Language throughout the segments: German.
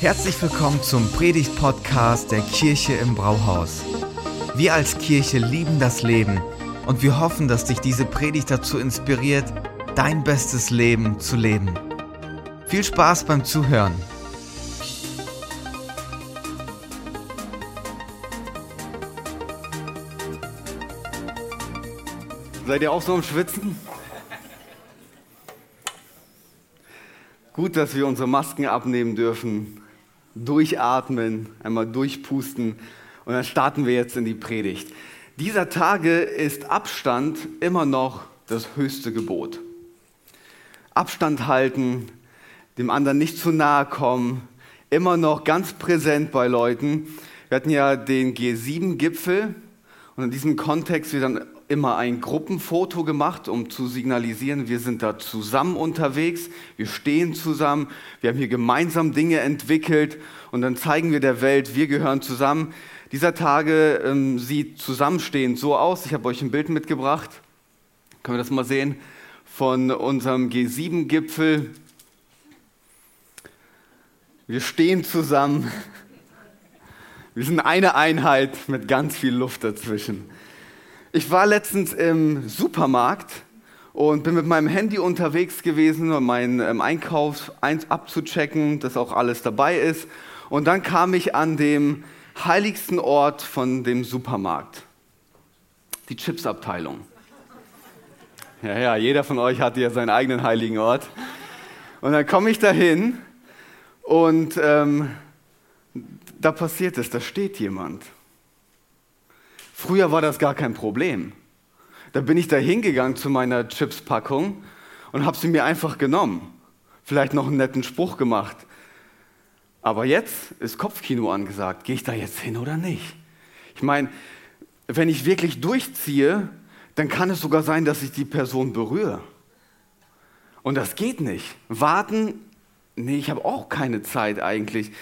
Herzlich willkommen zum Predigt-Podcast der Kirche im Brauhaus. Wir als Kirche lieben das Leben und wir hoffen, dass dich diese Predigt dazu inspiriert, dein bestes Leben zu leben. Viel Spaß beim Zuhören. Seid ihr auch so am Schwitzen? Gut, dass wir unsere Masken abnehmen dürfen durchatmen, einmal durchpusten und dann starten wir jetzt in die Predigt. Dieser Tage ist Abstand immer noch das höchste Gebot. Abstand halten, dem anderen nicht zu nahe kommen, immer noch ganz präsent bei Leuten. Wir hatten ja den G7-Gipfel und in diesem Kontext wird dann immer ein Gruppenfoto gemacht, um zu signalisieren, wir sind da zusammen unterwegs, wir stehen zusammen, wir haben hier gemeinsam Dinge entwickelt und dann zeigen wir der Welt, wir gehören zusammen. Dieser Tage ähm, sieht Zusammenstehen so aus. Ich habe euch ein Bild mitgebracht. Können wir das mal sehen? Von unserem G7-Gipfel. Wir stehen zusammen. Wir sind eine Einheit mit ganz viel Luft dazwischen. Ich war letztens im Supermarkt und bin mit meinem Handy unterwegs gewesen, um meinen ähm, Einkauf abzuchecken, dass auch alles dabei ist. Und dann kam ich an dem heiligsten Ort von dem Supermarkt, die Chipsabteilung. Ja, ja, jeder von euch hat ja seinen eigenen heiligen Ort. Und dann komme ich dahin und ähm, da passiert es, da steht jemand. Früher war das gar kein Problem. Da bin ich da hingegangen zu meiner Chips-Packung und habe sie mir einfach genommen. Vielleicht noch einen netten Spruch gemacht. Aber jetzt ist Kopfkino angesagt. Gehe ich da jetzt hin oder nicht? Ich meine, wenn ich wirklich durchziehe, dann kann es sogar sein, dass ich die Person berühre. Und das geht nicht. Warten, nee, ich habe auch keine Zeit eigentlich.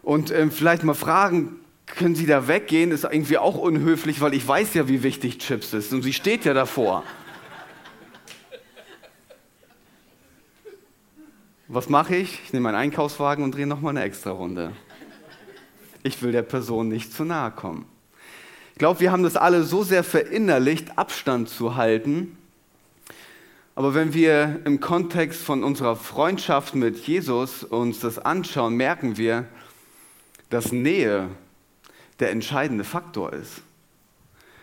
Und ähm, vielleicht mal fragen, können Sie da weggehen, ist irgendwie auch unhöflich, weil ich weiß ja, wie wichtig Chips ist und sie steht ja davor. Was mache ich? Ich nehme meinen Einkaufswagen und drehe nochmal eine extra Runde. Ich will der Person nicht zu nahe kommen. Ich glaube, wir haben das alle so sehr verinnerlicht, Abstand zu halten. Aber wenn wir im Kontext von unserer Freundschaft mit Jesus uns das anschauen, merken wir, dass Nähe der entscheidende Faktor ist.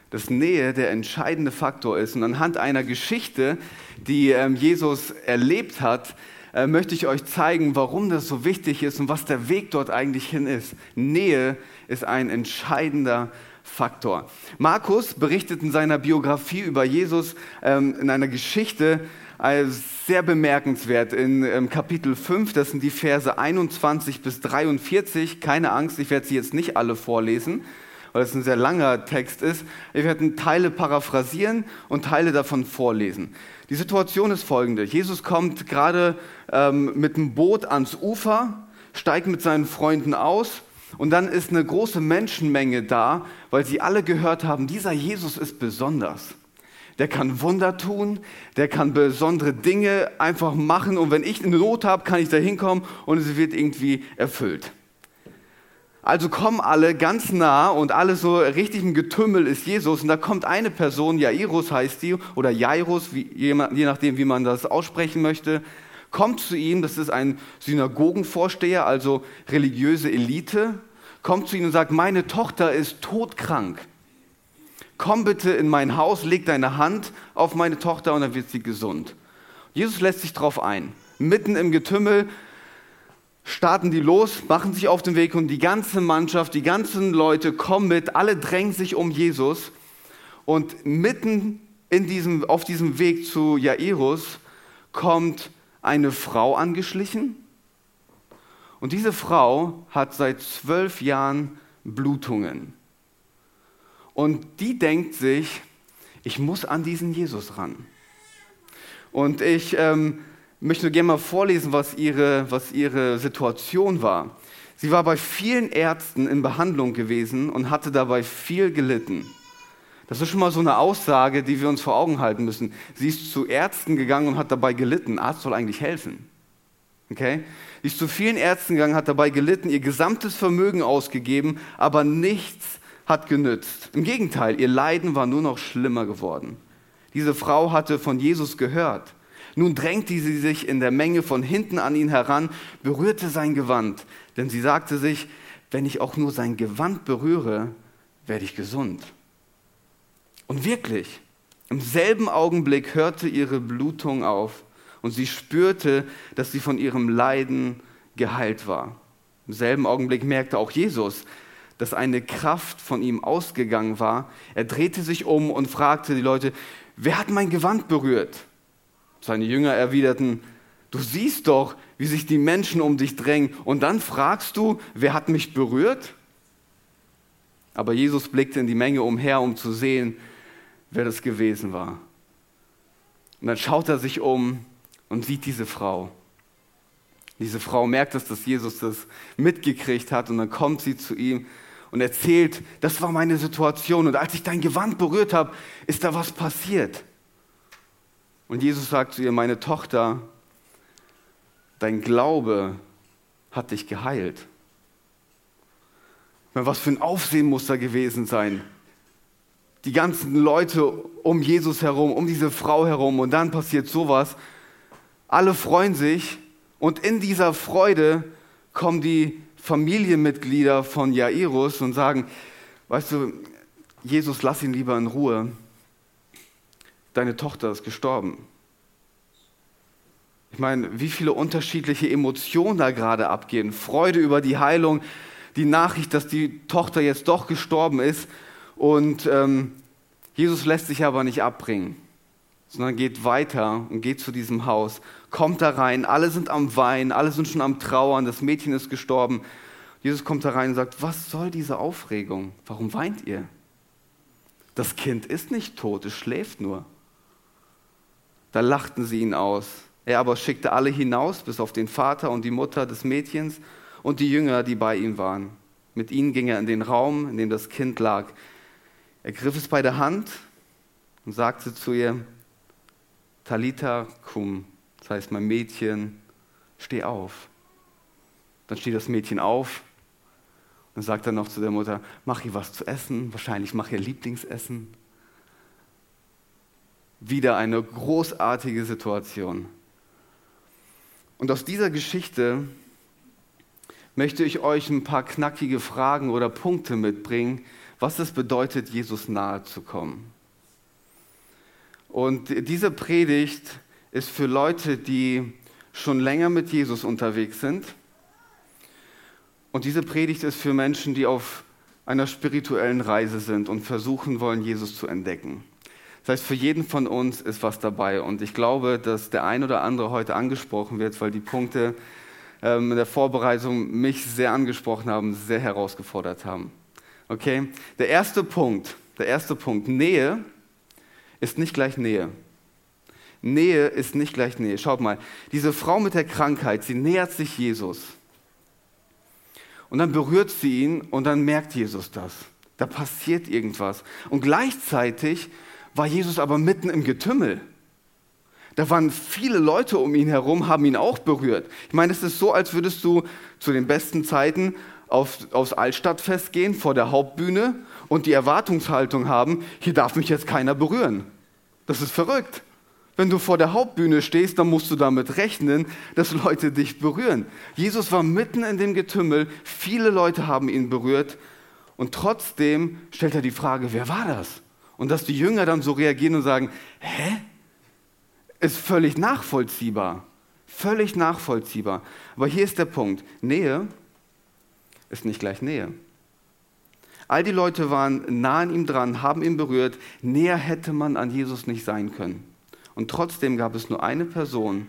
Dass Nähe der entscheidende Faktor ist. Und anhand einer Geschichte, die ähm, Jesus erlebt hat, äh, möchte ich euch zeigen, warum das so wichtig ist und was der Weg dort eigentlich hin ist. Nähe ist ein entscheidender Faktor. Markus berichtet in seiner Biografie über Jesus ähm, in einer Geschichte, sehr bemerkenswert. In ähm, Kapitel 5, das sind die Verse 21 bis 43. Keine Angst, ich werde sie jetzt nicht alle vorlesen, weil es ein sehr langer Text ist. Wir werden Teile paraphrasieren und Teile davon vorlesen. Die Situation ist folgende. Jesus kommt gerade ähm, mit dem Boot ans Ufer, steigt mit seinen Freunden aus und dann ist eine große Menschenmenge da, weil sie alle gehört haben, dieser Jesus ist besonders der kann Wunder tun, der kann besondere Dinge einfach machen und wenn ich eine Not habe, kann ich da hinkommen und es wird irgendwie erfüllt. Also kommen alle ganz nah und alle so richtig im Getümmel ist Jesus und da kommt eine Person, Jairus heißt die oder Jairus, wie, je nachdem wie man das aussprechen möchte, kommt zu ihm, das ist ein Synagogenvorsteher, also religiöse Elite, kommt zu ihm und sagt, meine Tochter ist todkrank komm bitte in mein Haus, leg deine Hand auf meine Tochter und dann wird sie gesund. Jesus lässt sich darauf ein. Mitten im Getümmel starten die los, machen sich auf den Weg und die ganze Mannschaft, die ganzen Leute kommen mit, alle drängen sich um Jesus und mitten in diesem, auf diesem Weg zu Jairus kommt eine Frau angeschlichen und diese Frau hat seit zwölf Jahren Blutungen. Und die denkt sich, ich muss an diesen Jesus ran. Und ich ähm, möchte gerne mal vorlesen, was ihre, was ihre Situation war. Sie war bei vielen Ärzten in Behandlung gewesen und hatte dabei viel gelitten. Das ist schon mal so eine Aussage, die wir uns vor Augen halten müssen. Sie ist zu Ärzten gegangen und hat dabei gelitten. Arzt soll eigentlich helfen. Okay? Sie ist zu vielen Ärzten gegangen, hat dabei gelitten, ihr gesamtes Vermögen ausgegeben, aber nichts hat genützt. Im Gegenteil, ihr Leiden war nur noch schlimmer geworden. Diese Frau hatte von Jesus gehört. Nun drängte sie sich in der Menge von hinten an ihn heran, berührte sein Gewand, denn sie sagte sich, wenn ich auch nur sein Gewand berühre, werde ich gesund. Und wirklich, im selben Augenblick hörte ihre Blutung auf und sie spürte, dass sie von ihrem Leiden geheilt war. Im selben Augenblick merkte auch Jesus, dass eine Kraft von ihm ausgegangen war. Er drehte sich um und fragte die Leute, wer hat mein Gewand berührt? Seine Jünger erwiderten, du siehst doch, wie sich die Menschen um dich drängen und dann fragst du, wer hat mich berührt? Aber Jesus blickte in die Menge umher, um zu sehen, wer das gewesen war. Und dann schaut er sich um und sieht diese Frau. Diese Frau merkt es, dass Jesus das mitgekriegt hat und dann kommt sie zu ihm und erzählt, das war meine Situation und als ich dein Gewand berührt habe, ist da was passiert. Und Jesus sagt zu ihr, meine Tochter, dein Glaube hat dich geheilt. Was für ein Aufsehen muss da gewesen sein. Die ganzen Leute um Jesus herum, um diese Frau herum und dann passiert sowas alle freuen sich und in dieser Freude kommen die Familienmitglieder von Jairus und sagen, weißt du, Jesus, lass ihn lieber in Ruhe. Deine Tochter ist gestorben. Ich meine, wie viele unterschiedliche Emotionen da gerade abgehen. Freude über die Heilung, die Nachricht, dass die Tochter jetzt doch gestorben ist. Und ähm, Jesus lässt sich aber nicht abbringen sondern geht weiter und geht zu diesem Haus, kommt da rein, alle sind am Weinen, alle sind schon am Trauern, das Mädchen ist gestorben. Jesus kommt da rein und sagt, was soll diese Aufregung? Warum weint ihr? Das Kind ist nicht tot, es schläft nur. Da lachten sie ihn aus. Er aber schickte alle hinaus, bis auf den Vater und die Mutter des Mädchens und die Jünger, die bei ihm waren. Mit ihnen ging er in den Raum, in dem das Kind lag. Er griff es bei der Hand und sagte zu ihr, Talita cum, das heißt mein Mädchen, steh auf. Dann steht das Mädchen auf und sagt dann noch zu der Mutter, mach ihr was zu essen, wahrscheinlich mach ihr Lieblingsessen. Wieder eine großartige Situation. Und aus dieser Geschichte möchte ich euch ein paar knackige Fragen oder Punkte mitbringen, was es bedeutet, Jesus nahe zu kommen. Und diese Predigt ist für Leute, die schon länger mit Jesus unterwegs sind. Und diese Predigt ist für Menschen, die auf einer spirituellen Reise sind und versuchen wollen, Jesus zu entdecken. Das heißt, für jeden von uns ist was dabei. Und ich glaube, dass der ein oder andere heute angesprochen wird, weil die Punkte ähm, in der Vorbereitung mich sehr angesprochen haben, sehr herausgefordert haben. Okay? Der erste Punkt, der erste Punkt, Nähe ist nicht gleich Nähe. Nähe ist nicht gleich Nähe. Schaut mal, diese Frau mit der Krankheit, sie nähert sich Jesus. Und dann berührt sie ihn und dann merkt Jesus das. Da passiert irgendwas. Und gleichzeitig war Jesus aber mitten im Getümmel. Da waren viele Leute um ihn herum, haben ihn auch berührt. Ich meine, es ist so, als würdest du zu den besten Zeiten auf, aufs Altstadtfest gehen, vor der Hauptbühne und die Erwartungshaltung haben, hier darf mich jetzt keiner berühren. Das ist verrückt. Wenn du vor der Hauptbühne stehst, dann musst du damit rechnen, dass Leute dich berühren. Jesus war mitten in dem Getümmel, viele Leute haben ihn berührt und trotzdem stellt er die Frage, wer war das? Und dass die Jünger dann so reagieren und sagen, hä? Ist völlig nachvollziehbar. Völlig nachvollziehbar. Aber hier ist der Punkt. Nähe ist nicht gleich Nähe. All die Leute waren nah an ihm dran, haben ihn berührt. Näher hätte man an Jesus nicht sein können. Und trotzdem gab es nur eine Person,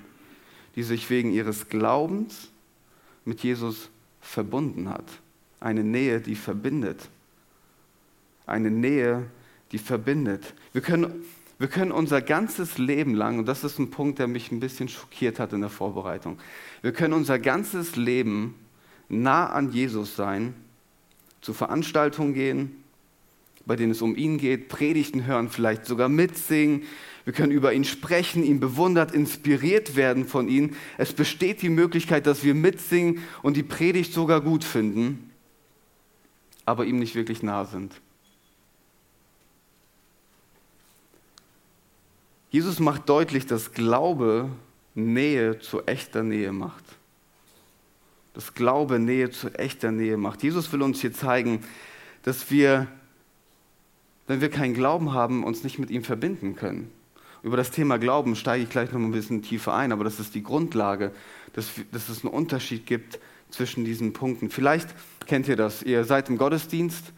die sich wegen ihres Glaubens mit Jesus verbunden hat. Eine Nähe, die verbindet. Eine Nähe, die verbindet. Wir können, wir können unser ganzes Leben lang, und das ist ein Punkt, der mich ein bisschen schockiert hat in der Vorbereitung, wir können unser ganzes Leben nah an Jesus sein zu Veranstaltungen gehen, bei denen es um ihn geht, Predigten hören, vielleicht sogar mitsingen. Wir können über ihn sprechen, ihn bewundert, inspiriert werden von ihm. Es besteht die Möglichkeit, dass wir mitsingen und die Predigt sogar gut finden, aber ihm nicht wirklich nah sind. Jesus macht deutlich, dass Glaube Nähe zu echter Nähe macht. Dass Glaube Nähe zu echter Nähe macht. Jesus will uns hier zeigen, dass wir, wenn wir keinen Glauben haben, uns nicht mit ihm verbinden können. Über das Thema Glauben steige ich gleich noch ein bisschen tiefer ein, aber das ist die Grundlage, dass, dass es einen Unterschied gibt zwischen diesen Punkten. Vielleicht kennt ihr das. Ihr seid im Gottesdienst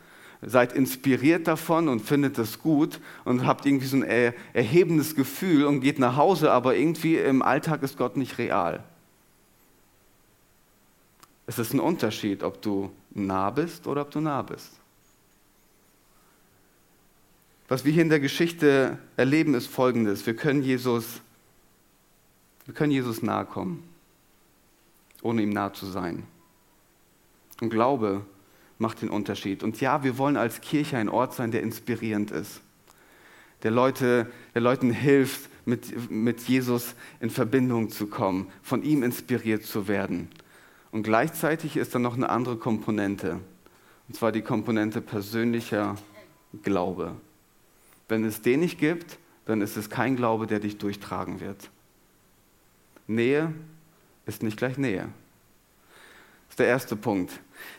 seid inspiriert davon und findet das gut und habt irgendwie so ein erhebendes Gefühl und geht nach Hause, aber irgendwie im Alltag ist Gott nicht real. Es ist ein Unterschied, ob du nah bist oder ob du nah bist. Was wir hier in der Geschichte erleben, ist folgendes. Wir können Jesus, wir können Jesus nahe kommen, ohne ihm nah zu sein. Und Glaube macht den Unterschied. Und ja, wir wollen als Kirche ein Ort sein, der inspirierend ist, der, Leute, der Leuten hilft, mit, mit Jesus in Verbindung zu kommen, von ihm inspiriert zu werden. Und gleichzeitig ist da noch eine andere Komponente, und zwar die Komponente persönlicher Glaube. Wenn es den nicht gibt, dann ist es kein Glaube, der dich durchtragen wird. Nähe ist nicht gleich Nähe. Das ist der erste Punkt.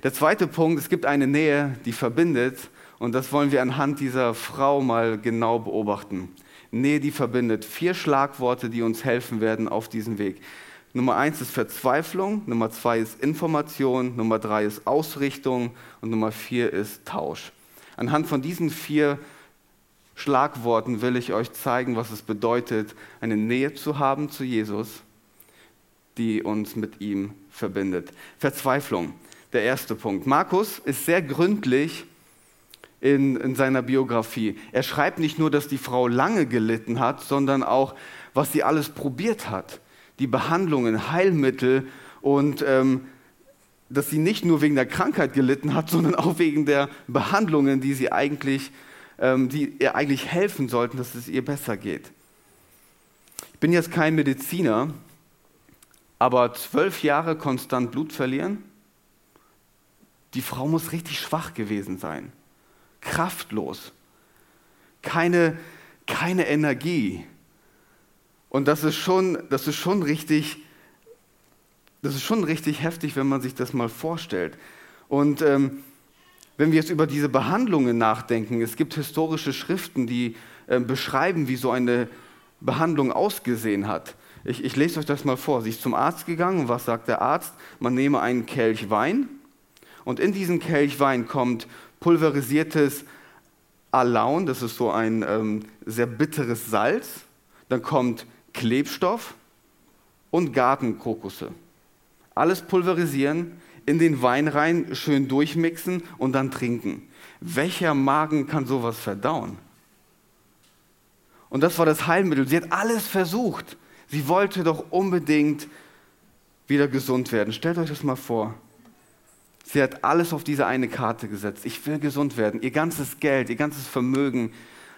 Der zweite Punkt, es gibt eine Nähe, die verbindet und das wollen wir anhand dieser Frau mal genau beobachten. Nähe, die verbindet. Vier Schlagworte, die uns helfen werden auf diesem Weg. Nummer eins ist Verzweiflung, Nummer zwei ist Information, Nummer drei ist Ausrichtung und Nummer vier ist Tausch. Anhand von diesen vier Schlagworten will ich euch zeigen, was es bedeutet, eine Nähe zu haben zu Jesus, die uns mit ihm verbindet. Verzweiflung der erste Punkt. Markus ist sehr gründlich in, in seiner Biografie. Er schreibt nicht nur, dass die Frau lange gelitten hat, sondern auch, was sie alles probiert hat. Die Behandlungen, Heilmittel und ähm, dass sie nicht nur wegen der Krankheit gelitten hat, sondern auch wegen der Behandlungen, die sie eigentlich, die ihr eigentlich helfen sollten, dass es ihr besser geht. Ich bin jetzt kein Mediziner, aber zwölf Jahre konstant Blut verlieren, die Frau muss richtig schwach gewesen sein, kraftlos, keine, keine Energie. Und das ist schon, das ist schon richtig, das ist schon richtig heftig, wenn man sich das mal vorstellt. Und ähm, wenn wir jetzt über diese Behandlungen nachdenken, es gibt historische Schriften, die äh, beschreiben, wie so eine Behandlung ausgesehen hat. Ich, ich lese euch das mal vor. Sie ist zum Arzt gegangen und was sagt der Arzt? Man nehme einen Kelch Wein und in diesen Kelch Wein kommt pulverisiertes Alaun, das ist so ein ähm, sehr bitteres Salz. Dann kommt Klebstoff und Gartenkrokusse. Alles pulverisieren, in den Wein rein, schön durchmixen und dann trinken. Welcher Magen kann sowas verdauen? Und das war das Heilmittel. Sie hat alles versucht. Sie wollte doch unbedingt wieder gesund werden. Stellt euch das mal vor. Sie hat alles auf diese eine Karte gesetzt. Ich will gesund werden. Ihr ganzes Geld, ihr ganzes Vermögen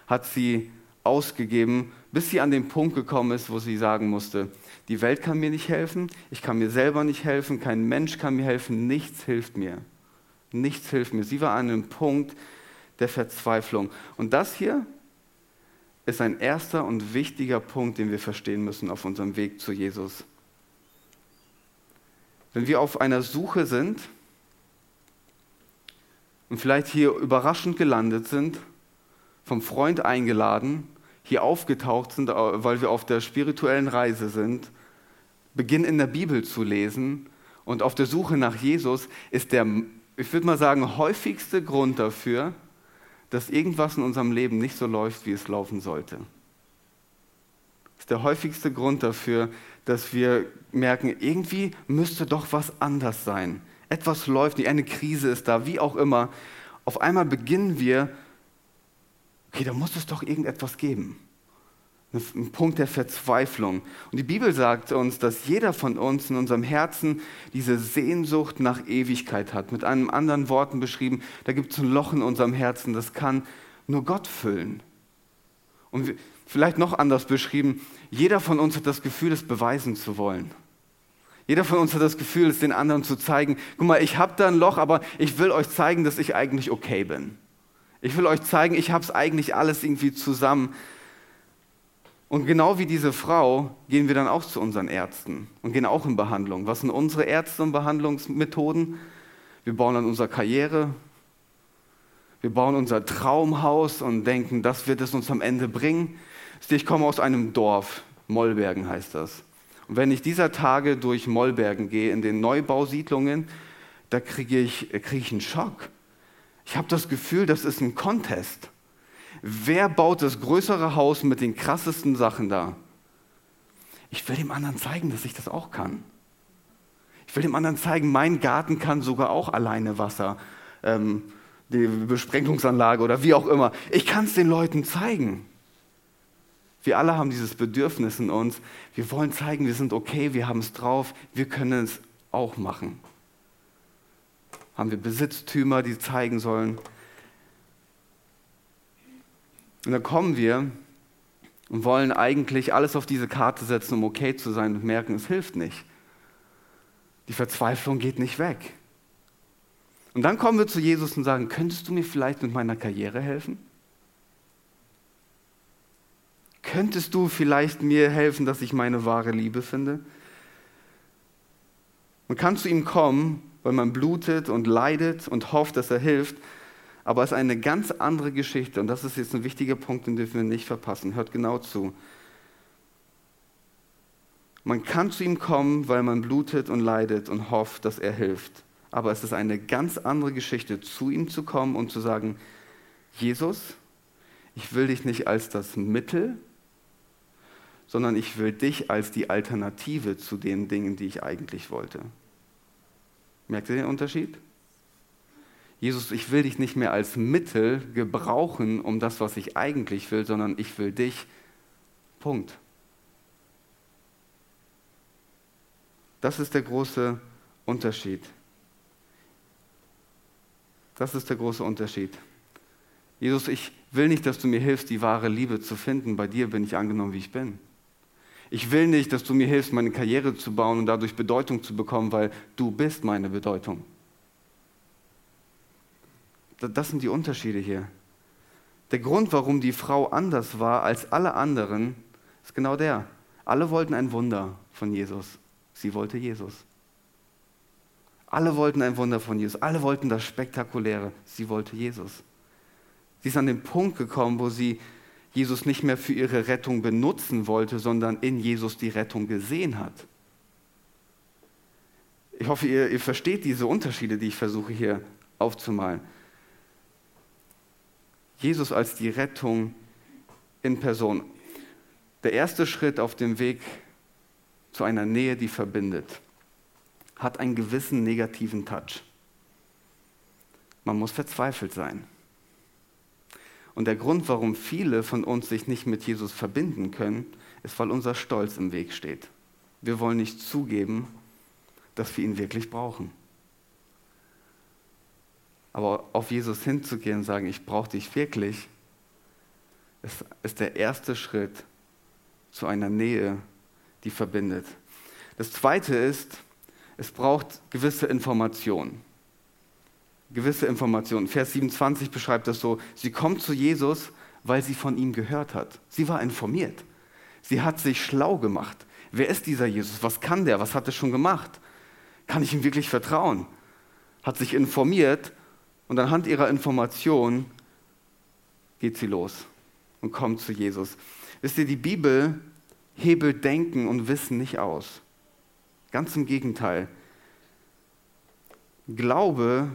hat sie ausgegeben, bis sie an den Punkt gekommen ist, wo sie sagen musste, die Welt kann mir nicht helfen, ich kann mir selber nicht helfen, kein Mensch kann mir helfen, nichts hilft mir. Nichts hilft mir. Sie war an einem Punkt der Verzweiflung. Und das hier ist ein erster und wichtiger Punkt, den wir verstehen müssen auf unserem Weg zu Jesus. Wenn wir auf einer Suche sind, und vielleicht hier überraschend gelandet sind, vom Freund eingeladen, hier aufgetaucht sind, weil wir auf der spirituellen Reise sind, beginnen in der Bibel zu lesen und auf der Suche nach Jesus ist der, ich würde mal sagen, häufigste Grund dafür, dass irgendwas in unserem Leben nicht so läuft, wie es laufen sollte. Das ist der häufigste Grund dafür, dass wir merken, irgendwie müsste doch was anders sein. Etwas läuft nicht, eine Krise ist da, wie auch immer. Auf einmal beginnen wir, okay, da muss es doch irgendetwas geben. ein Punkt der Verzweiflung. Und die Bibel sagt uns, dass jeder von uns in unserem Herzen diese Sehnsucht nach Ewigkeit hat. Mit einem anderen Worten beschrieben, da gibt es ein Loch in unserem Herzen, das kann nur Gott füllen. Und vielleicht noch anders beschrieben, jeder von uns hat das Gefühl, es beweisen zu wollen. Jeder von uns hat das Gefühl, es den anderen zu zeigen. Guck mal, ich habe da ein Loch, aber ich will euch zeigen, dass ich eigentlich okay bin. Ich will euch zeigen, ich habe es eigentlich alles irgendwie zusammen. Und genau wie diese Frau gehen wir dann auch zu unseren Ärzten und gehen auch in Behandlung. Was sind unsere Ärzte und Behandlungsmethoden? Wir bauen an unserer Karriere, wir bauen unser Traumhaus und denken, das wird es uns am Ende bringen. Ich komme aus einem Dorf, Mollbergen heißt das. Und wenn ich dieser Tage durch Mollbergen gehe, in den Neubausiedlungen, da kriege ich, kriege ich einen Schock. Ich habe das Gefühl, das ist ein Contest. Wer baut das größere Haus mit den krassesten Sachen da? Ich will dem anderen zeigen, dass ich das auch kann. Ich will dem anderen zeigen, mein Garten kann sogar auch alleine Wasser, ähm, die Besprengungsanlage oder wie auch immer. Ich kann es den Leuten zeigen. Wir alle haben dieses Bedürfnis in uns. Wir wollen zeigen, wir sind okay, wir haben es drauf, wir können es auch machen. Haben wir Besitztümer, die zeigen sollen, und dann kommen wir und wollen eigentlich alles auf diese Karte setzen, um okay zu sein und merken, es hilft nicht. Die Verzweiflung geht nicht weg. Und dann kommen wir zu Jesus und sagen, könntest du mir vielleicht mit meiner Karriere helfen? Könntest du vielleicht mir helfen, dass ich meine wahre Liebe finde? Man kann zu ihm kommen, weil man blutet und leidet und hofft, dass er hilft, aber es ist eine ganz andere Geschichte und das ist jetzt ein wichtiger Punkt, den dürfen wir nicht verpassen. Hört genau zu. Man kann zu ihm kommen, weil man blutet und leidet und hofft, dass er hilft. Aber es ist eine ganz andere Geschichte, zu ihm zu kommen und zu sagen, Jesus, ich will dich nicht als das Mittel, sondern ich will dich als die Alternative zu den Dingen, die ich eigentlich wollte. Merkt ihr den Unterschied? Jesus, ich will dich nicht mehr als Mittel gebrauchen, um das, was ich eigentlich will, sondern ich will dich. Punkt. Das ist der große Unterschied. Das ist der große Unterschied. Jesus, ich will nicht, dass du mir hilfst, die wahre Liebe zu finden. Bei dir bin ich angenommen, wie ich bin. Ich will nicht, dass du mir hilfst, meine Karriere zu bauen und dadurch Bedeutung zu bekommen, weil du bist meine Bedeutung. Das sind die Unterschiede hier. Der Grund, warum die Frau anders war als alle anderen, ist genau der. Alle wollten ein Wunder von Jesus. Sie wollte Jesus. Alle wollten ein Wunder von Jesus. Alle wollten das Spektakuläre. Sie wollte Jesus. Sie ist an den Punkt gekommen, wo sie Jesus nicht mehr für ihre Rettung benutzen wollte, sondern in Jesus die Rettung gesehen hat. Ich hoffe, ihr, ihr versteht diese Unterschiede, die ich versuche hier aufzumalen. Jesus als die Rettung in Person. Der erste Schritt auf dem Weg zu einer Nähe, die verbindet, hat einen gewissen negativen Touch. Man muss verzweifelt sein. Und der Grund, warum viele von uns sich nicht mit Jesus verbinden können, ist, weil unser Stolz im Weg steht. Wir wollen nicht zugeben, dass wir ihn wirklich brauchen. Aber auf Jesus hinzugehen und sagen, ich brauche dich wirklich, ist, ist der erste Schritt zu einer Nähe, die verbindet. Das zweite ist, es braucht gewisse Informationen. Gewisse Informationen. Vers 27 beschreibt das so, sie kommt zu Jesus, weil sie von ihm gehört hat. Sie war informiert. Sie hat sich schlau gemacht. Wer ist dieser Jesus? Was kann der? Was hat er schon gemacht? Kann ich ihm wirklich vertrauen? Hat sich informiert und anhand ihrer Information geht sie los und kommt zu Jesus. Wisst ihr, die Bibel hebelt Denken und Wissen nicht aus. Ganz im Gegenteil. Glaube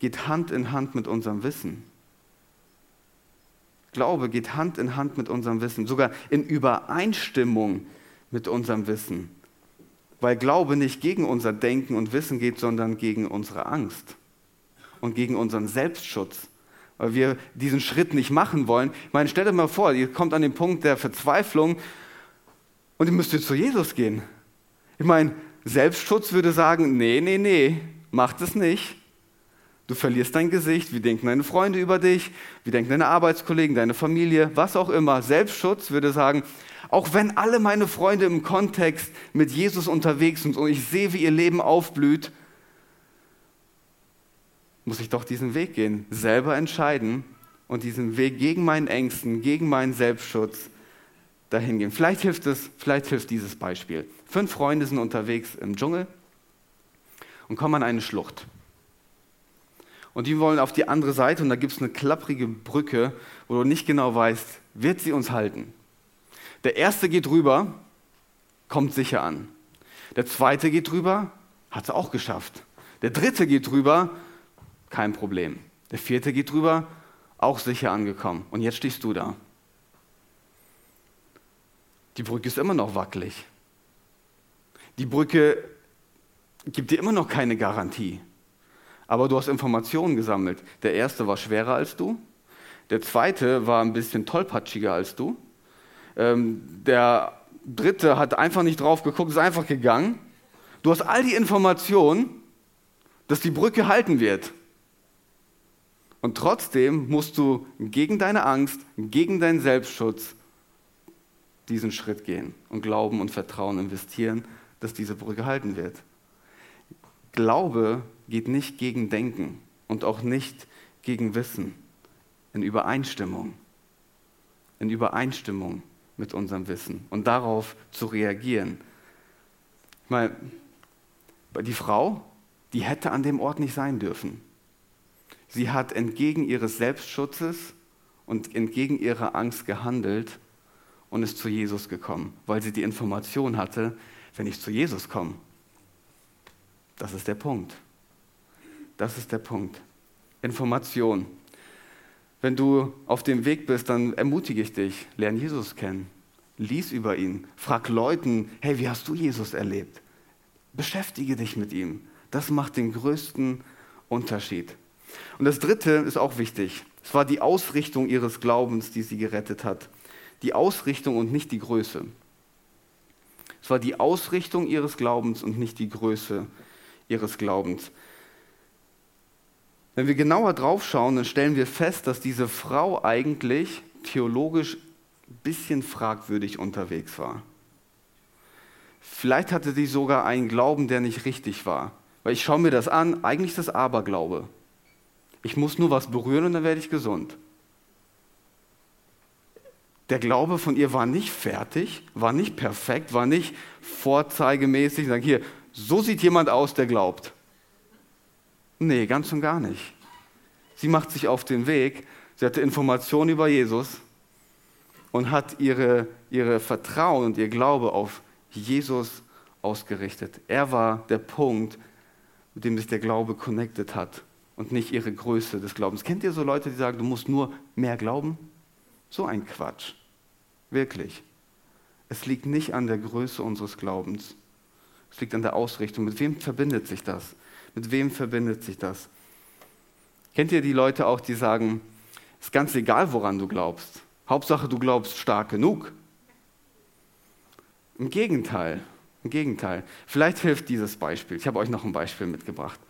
geht Hand in Hand mit unserem Wissen. Glaube geht Hand in Hand mit unserem Wissen, sogar in Übereinstimmung mit unserem Wissen. Weil Glaube nicht gegen unser Denken und Wissen geht, sondern gegen unsere Angst und gegen unseren Selbstschutz, weil wir diesen Schritt nicht machen wollen. Ich meine, stellt euch mal vor, ihr kommt an den Punkt der Verzweiflung und ihr müsst jetzt zu Jesus gehen. Ich meine, Selbstschutz würde sagen, nee, nee, nee, macht es nicht. Du verlierst dein Gesicht, wie denken deine Freunde über dich, wie denken deine Arbeitskollegen, deine Familie, was auch immer. Selbstschutz würde sagen, auch wenn alle meine Freunde im Kontext mit Jesus unterwegs sind und ich sehe, wie ihr Leben aufblüht, muss ich doch diesen Weg gehen, selber entscheiden und diesen Weg gegen meinen Ängsten, gegen meinen Selbstschutz dahin gehen. Vielleicht hilft es, vielleicht hilft dieses Beispiel. Fünf Freunde sind unterwegs im Dschungel und kommen an eine Schlucht. Und die wollen auf die andere Seite und da gibt es eine klapprige Brücke, wo du nicht genau weißt, wird sie uns halten. Der erste geht rüber, kommt sicher an. Der zweite geht rüber, hat es auch geschafft. Der dritte geht rüber, kein Problem. Der vierte geht rüber, auch sicher angekommen. Und jetzt stehst du da. Die Brücke ist immer noch wackelig. Die Brücke gibt dir immer noch keine Garantie aber du hast Informationen gesammelt. Der erste war schwerer als du, der zweite war ein bisschen tollpatschiger als du, ähm, der dritte hat einfach nicht drauf geguckt, ist einfach gegangen. Du hast all die Informationen, dass die Brücke halten wird. Und trotzdem musst du gegen deine Angst, gegen deinen Selbstschutz diesen Schritt gehen und Glauben und Vertrauen investieren, dass diese Brücke halten wird. Glaube geht nicht gegen Denken und auch nicht gegen Wissen. In Übereinstimmung. In Übereinstimmung mit unserem Wissen und darauf zu reagieren. Ich meine, die Frau, die hätte an dem Ort nicht sein dürfen. Sie hat entgegen ihres Selbstschutzes und entgegen ihrer Angst gehandelt und ist zu Jesus gekommen, weil sie die Information hatte, wenn ich zu Jesus komme. Das ist der Punkt. Das ist der Punkt. Information. Wenn du auf dem Weg bist, dann ermutige ich dich, lern Jesus kennen. Lies über ihn. Frag Leuten, hey, wie hast du Jesus erlebt? Beschäftige dich mit ihm. Das macht den größten Unterschied. Und das Dritte ist auch wichtig. Es war die Ausrichtung ihres Glaubens, die sie gerettet hat. Die Ausrichtung und nicht die Größe. Es war die Ausrichtung ihres Glaubens und nicht die Größe ihres Glaubens. Wenn wir genauer drauf schauen, dann stellen wir fest, dass diese Frau eigentlich theologisch ein bisschen fragwürdig unterwegs war. Vielleicht hatte sie sogar einen Glauben, der nicht richtig war. Weil ich schaue mir das an, eigentlich ist das Aberglaube. Ich muss nur was berühren und dann werde ich gesund. Der Glaube von ihr war nicht fertig, war nicht perfekt, war nicht vorzeigemäßig. Sag hier, so sieht jemand aus, der glaubt. Nee, ganz und gar nicht. Sie macht sich auf den Weg, sie hatte Informationen über Jesus und hat ihre, ihre Vertrauen und ihr Glaube auf Jesus ausgerichtet. Er war der Punkt, mit dem sich der Glaube connected hat und nicht ihre Größe des Glaubens. Kennt ihr so Leute, die sagen, du musst nur mehr glauben? So ein Quatsch. Wirklich. Es liegt nicht an der Größe unseres Glaubens. Es liegt an der Ausrichtung. Mit wem verbindet sich das? Mit wem verbindet sich das? Kennt ihr die Leute auch, die sagen, es ist ganz egal, woran du glaubst. Hauptsache, du glaubst stark genug. Im Gegenteil, im Gegenteil. Vielleicht hilft dieses Beispiel. Ich habe euch noch ein Beispiel mitgebracht.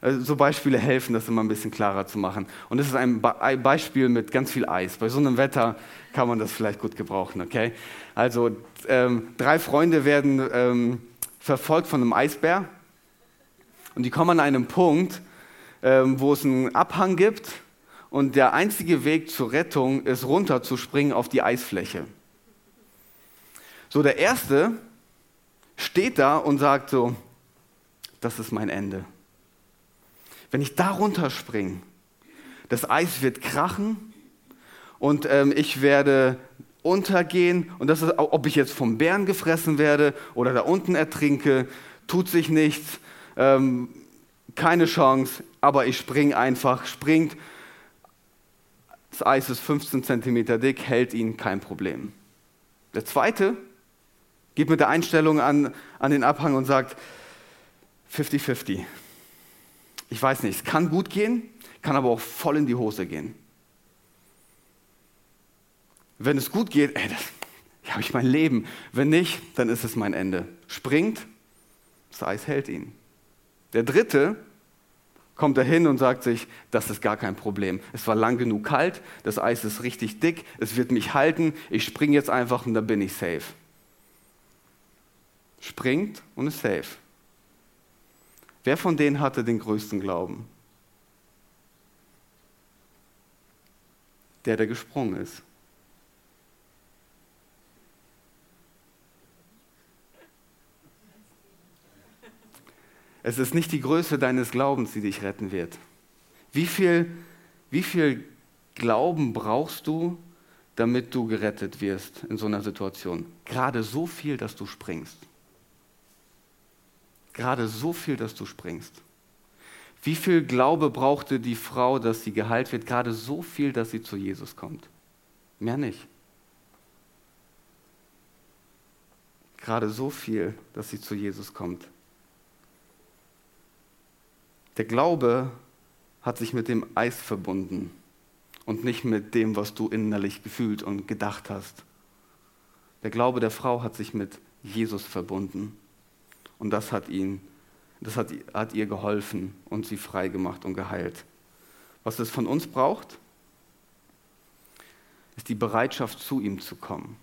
Also so Beispiele helfen, das immer ein bisschen klarer zu machen. Und es ist ein, Beispiel mit ganz viel Eis. Bei so einem Wetter kann man das vielleicht gut gebrauchen, okay? Also ähm, drei Freunde werden ähm, verfolgt von einem Eisbär und die kommen an einem Punkt, ähm, wo es einen Abhang gibt und der einzige Weg zur Rettung ist runterzuspringen auf die Eisfläche. So, der erste steht da und sagt so, das ist mein Ende. Wenn ich da runterspringe, das Eis wird krachen und ähm, ich werde untergehen und das ist, ob ich jetzt vom Bären gefressen werde oder da unten ertrinke, tut sich nichts ähm, keine Chance, aber ich springe einfach, springt. Das Eis ist 15 cm dick, hält ihn, kein Problem. Der zweite geht mit der Einstellung an, an den Abhang und sagt 50-50. Ich weiß nicht, es kann gut gehen, kann aber auch voll in die Hose gehen. Wenn es gut geht, ey, habe ich mein Leben. Wenn nicht, dann ist es mein Ende. Springt, das Eis hält ihn. Der dritte kommt dahin und sagt sich, das ist gar kein Problem. Es war lang genug kalt, das Eis ist richtig dick, es wird mich halten, ich springe jetzt einfach und dann bin ich safe. Springt und ist safe. Wer von denen hatte den größten Glauben? Der, der gesprungen ist. Es ist nicht die Größe deines Glaubens, die dich retten wird. Wie viel, wie viel Glauben brauchst du, damit du gerettet wirst in so einer Situation? Gerade so viel, dass du springst. Gerade so viel, dass du springst. Wie viel Glaube brauchte die Frau, dass sie geheilt wird? Gerade so viel, dass sie zu Jesus kommt. Mehr nicht. Gerade so viel, dass sie zu Jesus kommt. Der Glaube hat sich mit dem Eis verbunden und nicht mit dem, was du innerlich gefühlt und gedacht hast. Der Glaube der Frau hat sich mit Jesus verbunden und das hat ihn, das hat, hat ihr geholfen und sie frei gemacht und geheilt. Was es von uns braucht, ist die Bereitschaft, zu ihm zu kommen.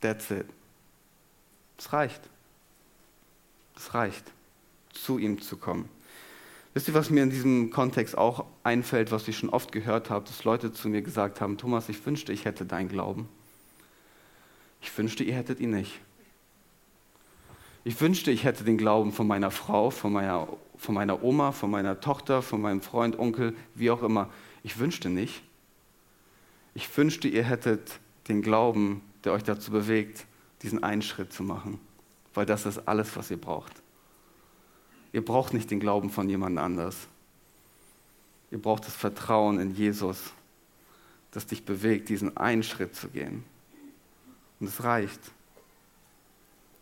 That's it. Es reicht. Es reicht zu ihm zu kommen. Wisst ihr, was mir in diesem Kontext auch einfällt, was ich schon oft gehört habe, dass Leute zu mir gesagt haben, Thomas, ich wünschte, ich hätte deinen Glauben. Ich wünschte, ihr hättet ihn nicht. Ich wünschte, ich hätte den Glauben von meiner Frau, von meiner, von meiner Oma, von meiner Tochter, von meinem Freund, Onkel, wie auch immer. Ich wünschte nicht. Ich wünschte, ihr hättet den Glauben, der euch dazu bewegt, diesen einen Schritt zu machen. Weil das ist alles, was ihr braucht. Ihr braucht nicht den Glauben von jemand anders. Ihr braucht das Vertrauen in Jesus, das dich bewegt, diesen einen Schritt zu gehen. Und es reicht.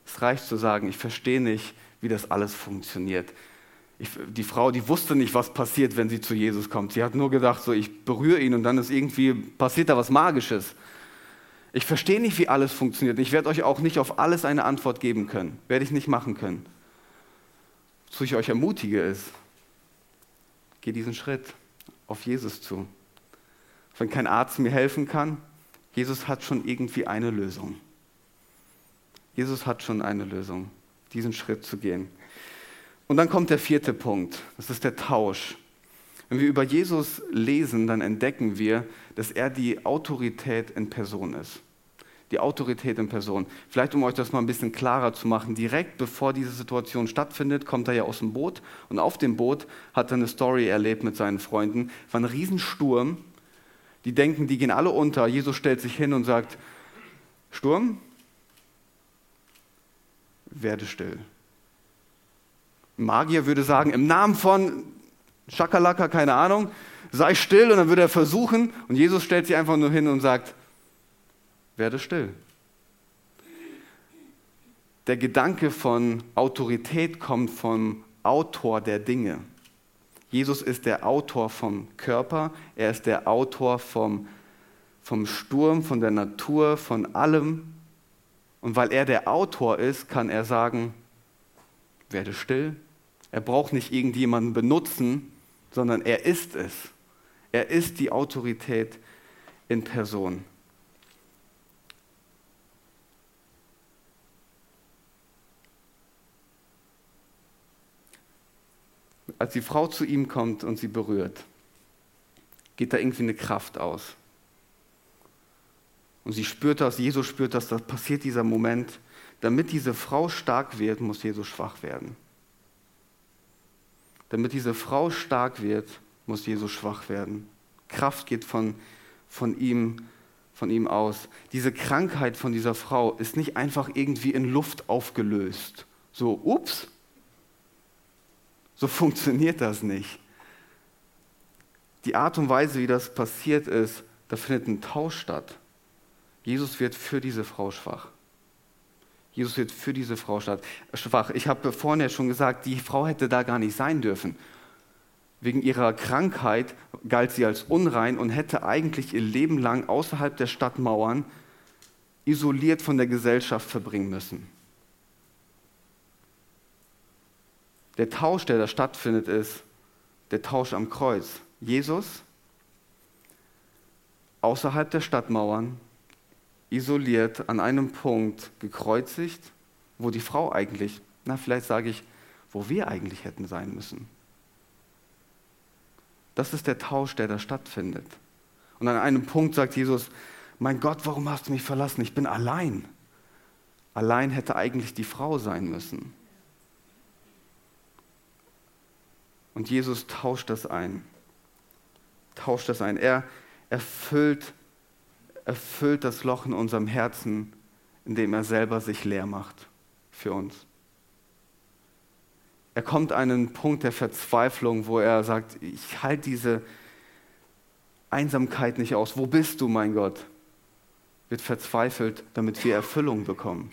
Es reicht zu sagen, ich verstehe nicht, wie das alles funktioniert. Ich, die Frau, die wusste nicht, was passiert, wenn sie zu Jesus kommt. Sie hat nur gedacht, so ich berühre ihn und dann ist irgendwie passiert da was Magisches. Ich verstehe nicht, wie alles funktioniert. Ich werde euch auch nicht auf alles eine Antwort geben können. Werde ich nicht machen können wozu ich euch ermutige, ist, geh diesen Schritt auf Jesus zu. Wenn kein Arzt mir helfen kann, Jesus hat schon irgendwie eine Lösung. Jesus hat schon eine Lösung, diesen Schritt zu gehen. Und dann kommt der vierte Punkt, das ist der Tausch. Wenn wir über Jesus lesen, dann entdecken wir, dass er die Autorität in Person ist die Autorität in Person. Vielleicht, um euch das mal ein bisschen klarer zu machen, direkt bevor diese Situation stattfindet, kommt er ja aus dem Boot und auf dem Boot hat er eine Story erlebt mit seinen Freunden. War ein Riesensturm. Die denken, die gehen alle unter. Jesus stellt sich hin und sagt, Sturm, werde still. Magier würde sagen, im Namen von Schakalaka, keine Ahnung, sei still und dann würde er versuchen und Jesus stellt sich einfach nur hin und sagt, werde still. Der Gedanke von Autorität kommt vom Autor der Dinge. Jesus ist der Autor vom Körper, er ist der Autor vom, vom Sturm, von der Natur, von allem. Und weil er der Autor ist, kann er sagen, werde still. Er braucht nicht irgendjemanden benutzen, sondern er ist es. Er ist die Autorität in Person. Als die Frau zu ihm kommt und sie berührt, geht da irgendwie eine Kraft aus. Und sie spürt das, Jesus spürt das, da passiert dieser Moment. Damit diese Frau stark wird, muss Jesus schwach werden. Damit diese Frau stark wird, muss Jesus schwach werden. Kraft geht von, von, ihm, von ihm aus. Diese Krankheit von dieser Frau ist nicht einfach irgendwie in Luft aufgelöst. So, ups, so funktioniert das nicht. Die Art und Weise, wie das passiert ist, da findet ein Tausch statt. Jesus wird für diese Frau schwach. Jesus wird für diese Frau schwach. Ich habe vorhin ja schon gesagt, die Frau hätte da gar nicht sein dürfen. Wegen ihrer Krankheit galt sie als unrein und hätte eigentlich ihr Leben lang außerhalb der Stadtmauern isoliert von der Gesellschaft verbringen müssen. Der Tausch, der da stattfindet, ist der Tausch am Kreuz. Jesus außerhalb der Stadtmauern, isoliert an einem Punkt gekreuzigt, wo die Frau eigentlich, na vielleicht sage ich, wo wir eigentlich hätten sein müssen. Das ist der Tausch, der da stattfindet. Und an einem Punkt sagt Jesus, mein Gott, warum hast du mich verlassen? Ich bin allein. Allein hätte eigentlich die Frau sein müssen. Und Jesus tauscht das ein. Tauscht das ein. Er erfüllt, erfüllt das Loch in unserem Herzen, indem er selber sich leer macht für uns. Er kommt an einen Punkt der Verzweiflung, wo er sagt, ich halte diese Einsamkeit nicht aus. Wo bist du, mein Gott? Wird verzweifelt, damit wir Erfüllung bekommen.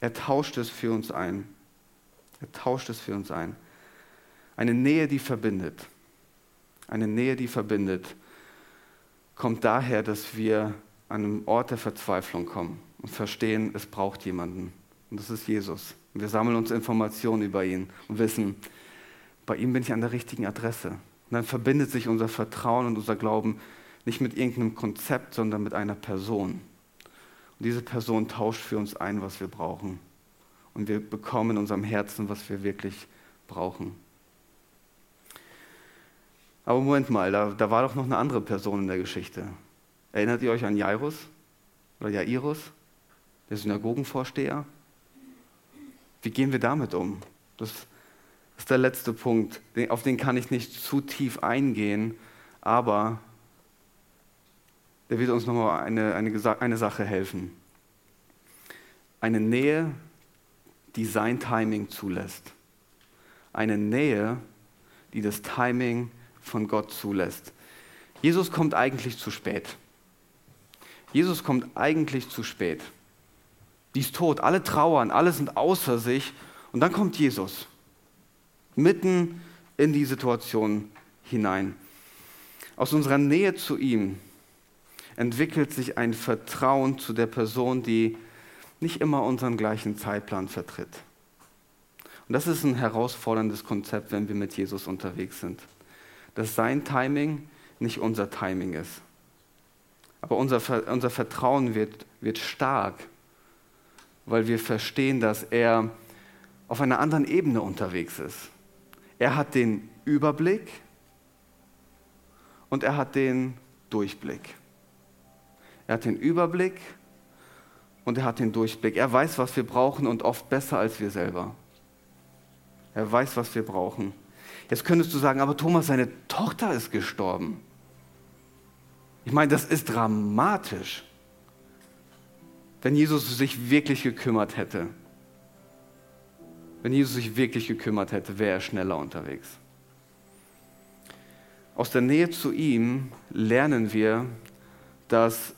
Er tauscht es für uns ein. Er tauscht es für uns ein. Eine Nähe, die verbindet. Eine Nähe, die verbindet, kommt daher, dass wir an einem Ort der Verzweiflung kommen und verstehen, es braucht jemanden. Und das ist Jesus. Und wir sammeln uns Informationen über ihn und wissen, bei ihm bin ich an der richtigen Adresse. Und dann verbindet sich unser Vertrauen und unser Glauben nicht mit irgendeinem Konzept, sondern mit einer Person. Und diese Person tauscht für uns ein, was wir brauchen und wir bekommen in unserem Herzen, was wir wirklich brauchen. Aber Moment mal, da, da war doch noch eine andere Person in der Geschichte. Erinnert ihr euch an Jairus oder Jairus, der Synagogenvorsteher? Wie gehen wir damit um? Das ist der letzte Punkt. Auf den kann ich nicht zu tief eingehen, aber der wird uns nochmal eine, eine, eine Sache helfen. Eine Nähe die sein Timing zulässt. Eine Nähe, die das Timing von Gott zulässt. Jesus kommt eigentlich zu spät. Jesus kommt eigentlich zu spät. Die ist tot, alle trauern, alle sind außer sich. Und dann kommt Jesus mitten in die Situation hinein. Aus unserer Nähe zu ihm entwickelt sich ein Vertrauen zu der Person, die nicht immer unseren gleichen Zeitplan vertritt. Und das ist ein herausforderndes Konzept, wenn wir mit Jesus unterwegs sind. Dass sein Timing nicht unser Timing ist. Aber unser, unser Vertrauen wird, wird stark, weil wir verstehen, dass er auf einer anderen Ebene unterwegs ist. Er hat den Überblick und er hat den Durchblick. Er hat den Überblick und er hat den Durchblick. Er weiß, was wir brauchen und oft besser als wir selber. Er weiß, was wir brauchen. Jetzt könntest du sagen, aber Thomas, seine Tochter ist gestorben. Ich meine, das ist dramatisch. Wenn Jesus sich wirklich gekümmert hätte, wenn Jesus sich wirklich gekümmert hätte, wäre er schneller unterwegs. Aus der Nähe zu ihm lernen wir, dass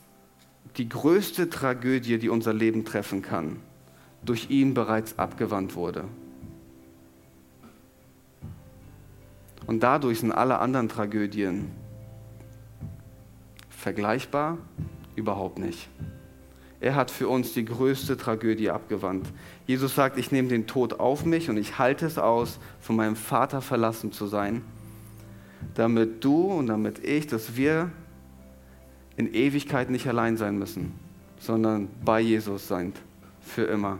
die größte Tragödie, die unser Leben treffen kann, durch ihn bereits abgewandt wurde. Und dadurch sind alle anderen Tragödien vergleichbar? Überhaupt nicht. Er hat für uns die größte Tragödie abgewandt. Jesus sagt, ich nehme den Tod auf mich und ich halte es aus, von meinem Vater verlassen zu sein, damit du und damit ich, dass wir in Ewigkeit nicht allein sein müssen, sondern bei Jesus sein. Für immer.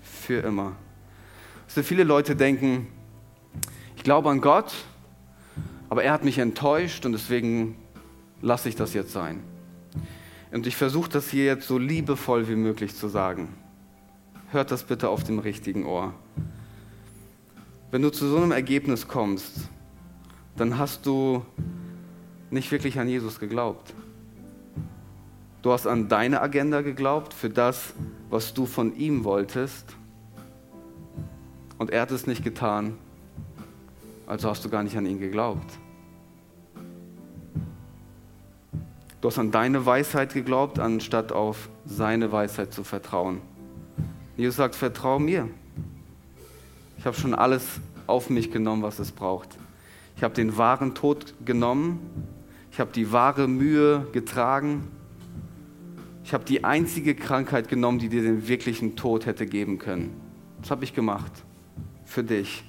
Für immer. Also viele Leute denken, ich glaube an Gott, aber er hat mich enttäuscht und deswegen lasse ich das jetzt sein. Und ich versuche das hier jetzt so liebevoll wie möglich zu sagen. Hört das bitte auf dem richtigen Ohr. Wenn du zu so einem Ergebnis kommst, dann hast du nicht wirklich an Jesus geglaubt. Du hast an deine Agenda geglaubt für das, was du von ihm wolltest. Und er hat es nicht getan. Also hast du gar nicht an ihn geglaubt. Du hast an deine Weisheit geglaubt, anstatt auf seine Weisheit zu vertrauen. Jesus sagt, vertrau mir. Ich habe schon alles auf mich genommen, was es braucht. Ich habe den wahren Tod genommen. Ich habe die wahre Mühe getragen. Ich habe die einzige Krankheit genommen, die dir den wirklichen Tod hätte geben können. Das habe ich gemacht. Für dich.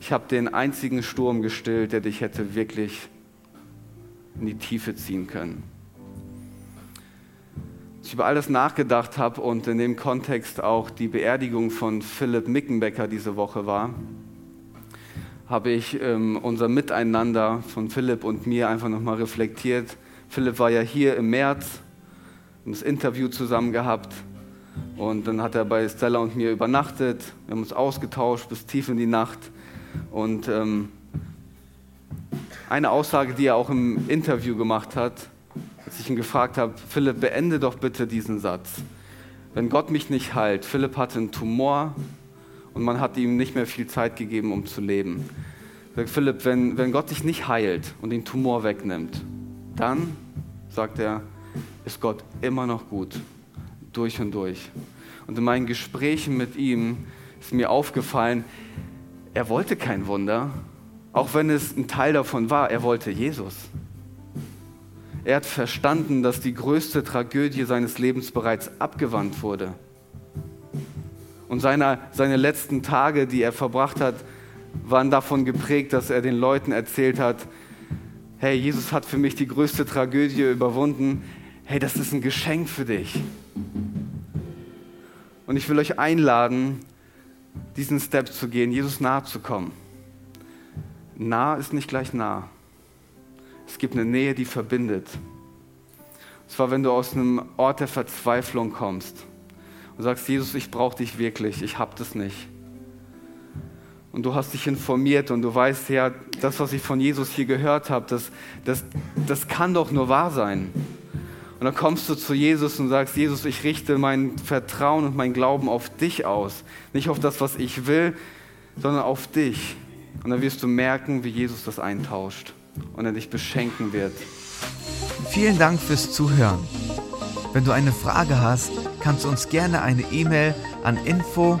Ich habe den einzigen Sturm gestillt, der dich hätte wirklich in die Tiefe ziehen können. Als ich über alles nachgedacht habe und in dem Kontext auch die Beerdigung von Philipp Mickenbecker diese Woche war, habe ich ähm, unser Miteinander von Philipp und mir einfach nochmal reflektiert. Philipp war ja hier im März, haben das Interview zusammen gehabt und dann hat er bei Stella und mir übernachtet. Wir haben uns ausgetauscht bis tief in die Nacht und ähm, eine Aussage, die er auch im Interview gemacht hat, als ich ihn gefragt habe, Philipp, beende doch bitte diesen Satz. Wenn Gott mich nicht heilt, Philipp hatte einen Tumor und man hat ihm nicht mehr viel Zeit gegeben, um zu leben. Sagt Philipp, wenn, wenn Gott dich nicht heilt und den Tumor wegnimmt, dann, sagt er, ist Gott immer noch gut, durch und durch. Und in meinen Gesprächen mit ihm ist mir aufgefallen, er wollte kein Wunder, auch wenn es ein Teil davon war, er wollte Jesus. Er hat verstanden, dass die größte Tragödie seines Lebens bereits abgewandt wurde. Und seine, seine letzten Tage, die er verbracht hat, waren davon geprägt, dass er den Leuten erzählt hat, hey, Jesus hat für mich die größte Tragödie überwunden. Hey, das ist ein Geschenk für dich. Und ich will euch einladen, diesen Step zu gehen, Jesus nahe zu kommen. Nah ist nicht gleich nah. Es gibt eine Nähe, die verbindet. Und zwar, wenn du aus einem Ort der Verzweiflung kommst und sagst, Jesus, ich brauche dich wirklich, ich habe das nicht. Und du hast dich informiert und du weißt, ja, das, was ich von Jesus hier gehört habe, das, das, das kann doch nur wahr sein. Und dann kommst du zu Jesus und sagst, Jesus, ich richte mein Vertrauen und mein Glauben auf dich aus. Nicht auf das, was ich will, sondern auf dich. Und dann wirst du merken, wie Jesus das eintauscht und er dich beschenken wird. Vielen Dank fürs Zuhören. Wenn du eine Frage hast, kannst du uns gerne eine E-Mail an info